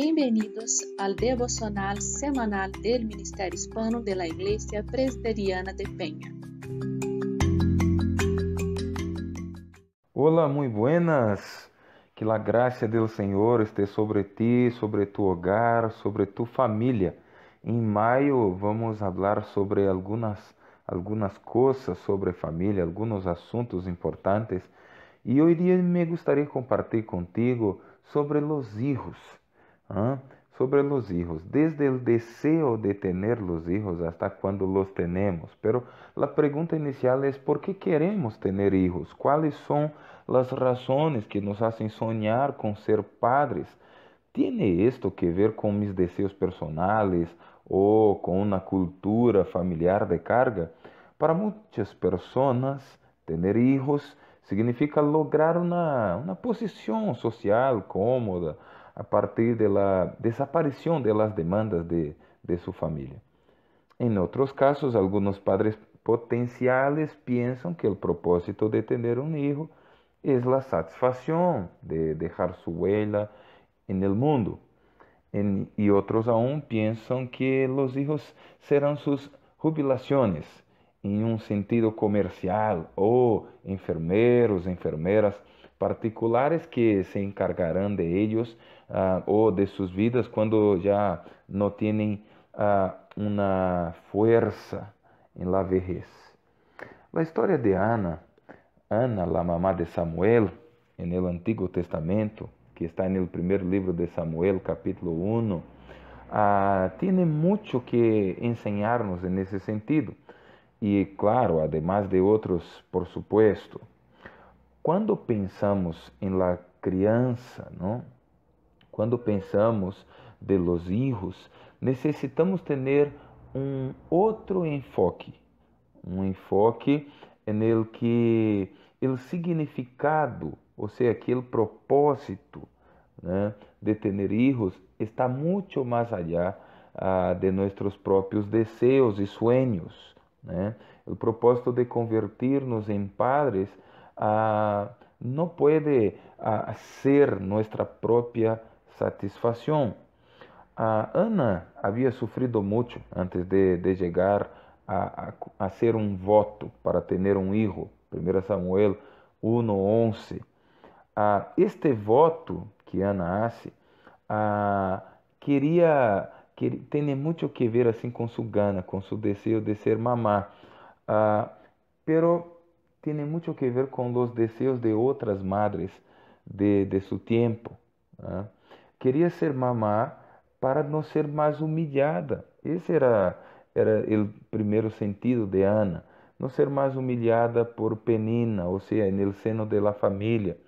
Bienvenidos al devocional semanal del Ministerio Hispano de la Presbiteriana de Peña. Olá, muito buenas. Que a graça do Senhor esteja sobre ti, sobre tu hogar, sobre tu família. Em maio vamos falar sobre algumas algumas coisas sobre família, alguns assuntos importantes. E hoje me gostaria de compartilhar contigo sobre os hijos. Sobre os hijos, desde o desejo de ter os hijos hasta quando los tenemos. Pero a pergunta inicial é: por que queremos ter hijos? Quais são as razões que nos hacen sonhar com ser padres? ¿Tiene esto que ver com mis desejos personales ou com uma cultura familiar de carga? Para muitas pessoas, ter hijos significa lograr uma, uma posição social cómoda a partir de la desaparição de las demandas de, de su familia. En otros casos, algunos padres potenciales piensan que el propósito de tener un hijo es la satisfacción de dejar su huella en el mundo. Y otros aún piensan que los hijos serán sus jubilaciones em um sentido comercial, ou enfermeiros, enfermeiras particulares que se encargarão de eles uh, ou de suas vidas quando já não têm uh, uma força em la vejez. A história de Ana, Ana, a mamá de Samuel, no Antigo Testamento, que está no primeiro livro de Samuel, capítulo 1, uh, tem muito que ensinar-nos nesse sentido. E, claro, además de outros, por supuesto. Quando pensamos em la criança, não? quando pensamos de los hijos, necessitamos ter um outro enfoque, um enfoque el que o significado, ou seja, aquele propósito né, de ter hijos está muito mais allá ah, de nossos próprios desejos e sueños. Né? O propósito de convertir-nos em padres ah, não pode ah, ser nossa própria satisfação. A Ana havia sofrido muito antes de, de chegar a, a, a, ser um voto para ter um filho. 1 Samuel 1:11. Ah, este voto que Ana hace ah, queria que tem muito que ver assim com sua gana, com seu desejo de ser mamá, uh, pero tem muito que ver com os desejos de outras madres de, de seu tempo. Uh. Queria ser mamá para não ser mais humilhada. Esse era era o primeiro sentido de Ana, não ser mais humilhada por Penina, ou seja, no seno da família.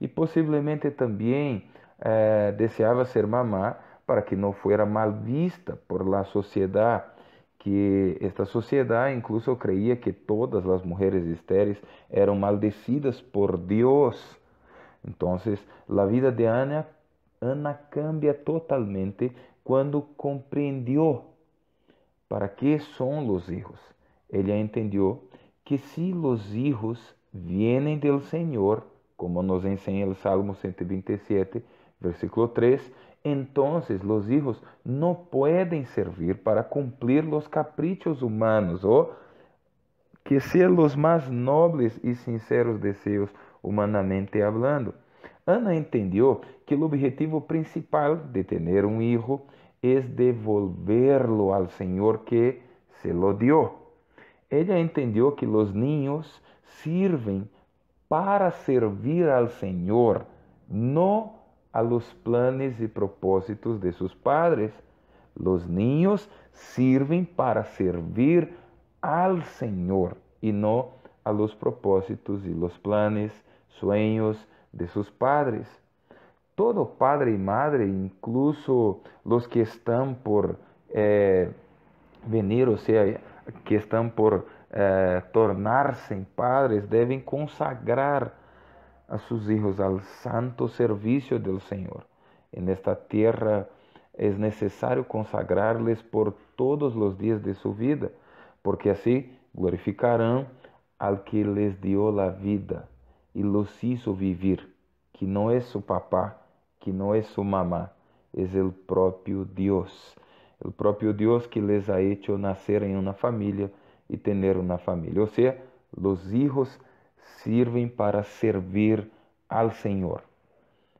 E possivelmente também eh, deseava ser mamá para que não fuera mal vista por la sociedade, que esta sociedade incluso creía que todas as mulheres estéreis eram maldecidas por Deus. Então, a vida de Ana, Ana cambia totalmente quando compreendeu para que são os hijos. Ela entendeu que se os hijos vienen del Senhor, como nos ensina o Salmo 127, versículo 3, entonces los hijos no pueden servir para cumplir los caprichos humanos o que sean los más nobles y sinceros deseos humanamente hablando. Ana entendió que el objetivo principal de tener un hijo es devolverlo al Señor que se lo dio. Ella entendió que los niños sirven para servir al Señor, no a los planes y propósitos de sus padres. Los niños sirven para servir al Señor y no a los propósitos y los planes, sueños de sus padres. Todo padre y madre, incluso los que están por eh, venir, o sea, que están por eh, tornarse padres, deben consagrar a sus hijos al santo servicio del Señor. En esta tierra es necesario consagrarles por todos los días de su vida, porque así glorificarán al que les dio la vida y los hizo vivir, que no es su papá, que no es su mamá, es el propio Dios. El propio Dios que les ha hecho nacer en una familia y tener una familia. O sea, los hijos sirven para servir al Señor.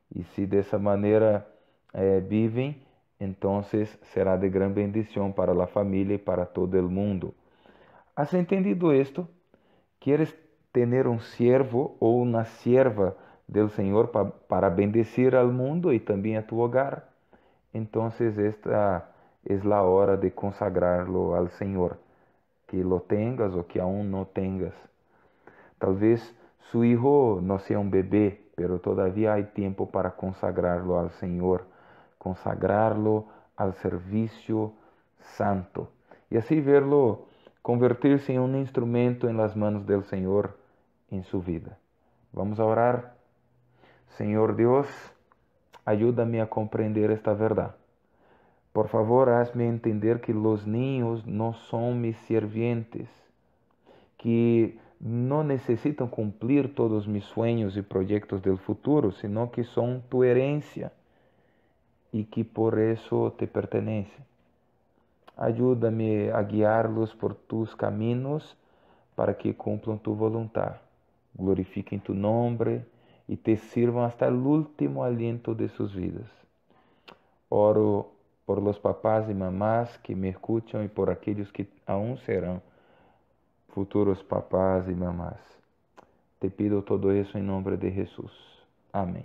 Y si de esa manera eh, viven, entonces será de gran bendición para la familia y para todo el mundo. ¿Has entendido esto? ¿Quieres tener un siervo o una sierva del Señor pa para bendecir al mundo y también a tu hogar? Entonces esta es la hora de consagrarlo al Señor, que lo tengas o que aún no tengas. Tal vez su hijo no sea un bebé, pero todavía hay tiempo para consagrarlo al Señor, consagrarlo al servicio santo y así verlo convertirse en un instrumento en las manos del Señor en su vida. Vamos a orar. Señor Dios, ayúdame a comprender esta verdad. Por favor, hazme entender que los niños no son mis sirvientes, que no necesitan cumplir todos mis sueños y proyectos del futuro, sino que son tu herencia y que por eso te pertenecen. Ayúdame a guiarlos por tus caminos para que cumplan tu voluntad, glorifiquen tu nombre y te sirvan hasta el último aliento de sus vidas. Oro por los papás y mamás que me escuchan y por aquellos que aún serán futuros papás y mamás. Te pido todo eso en nombre de Jesús. Amén.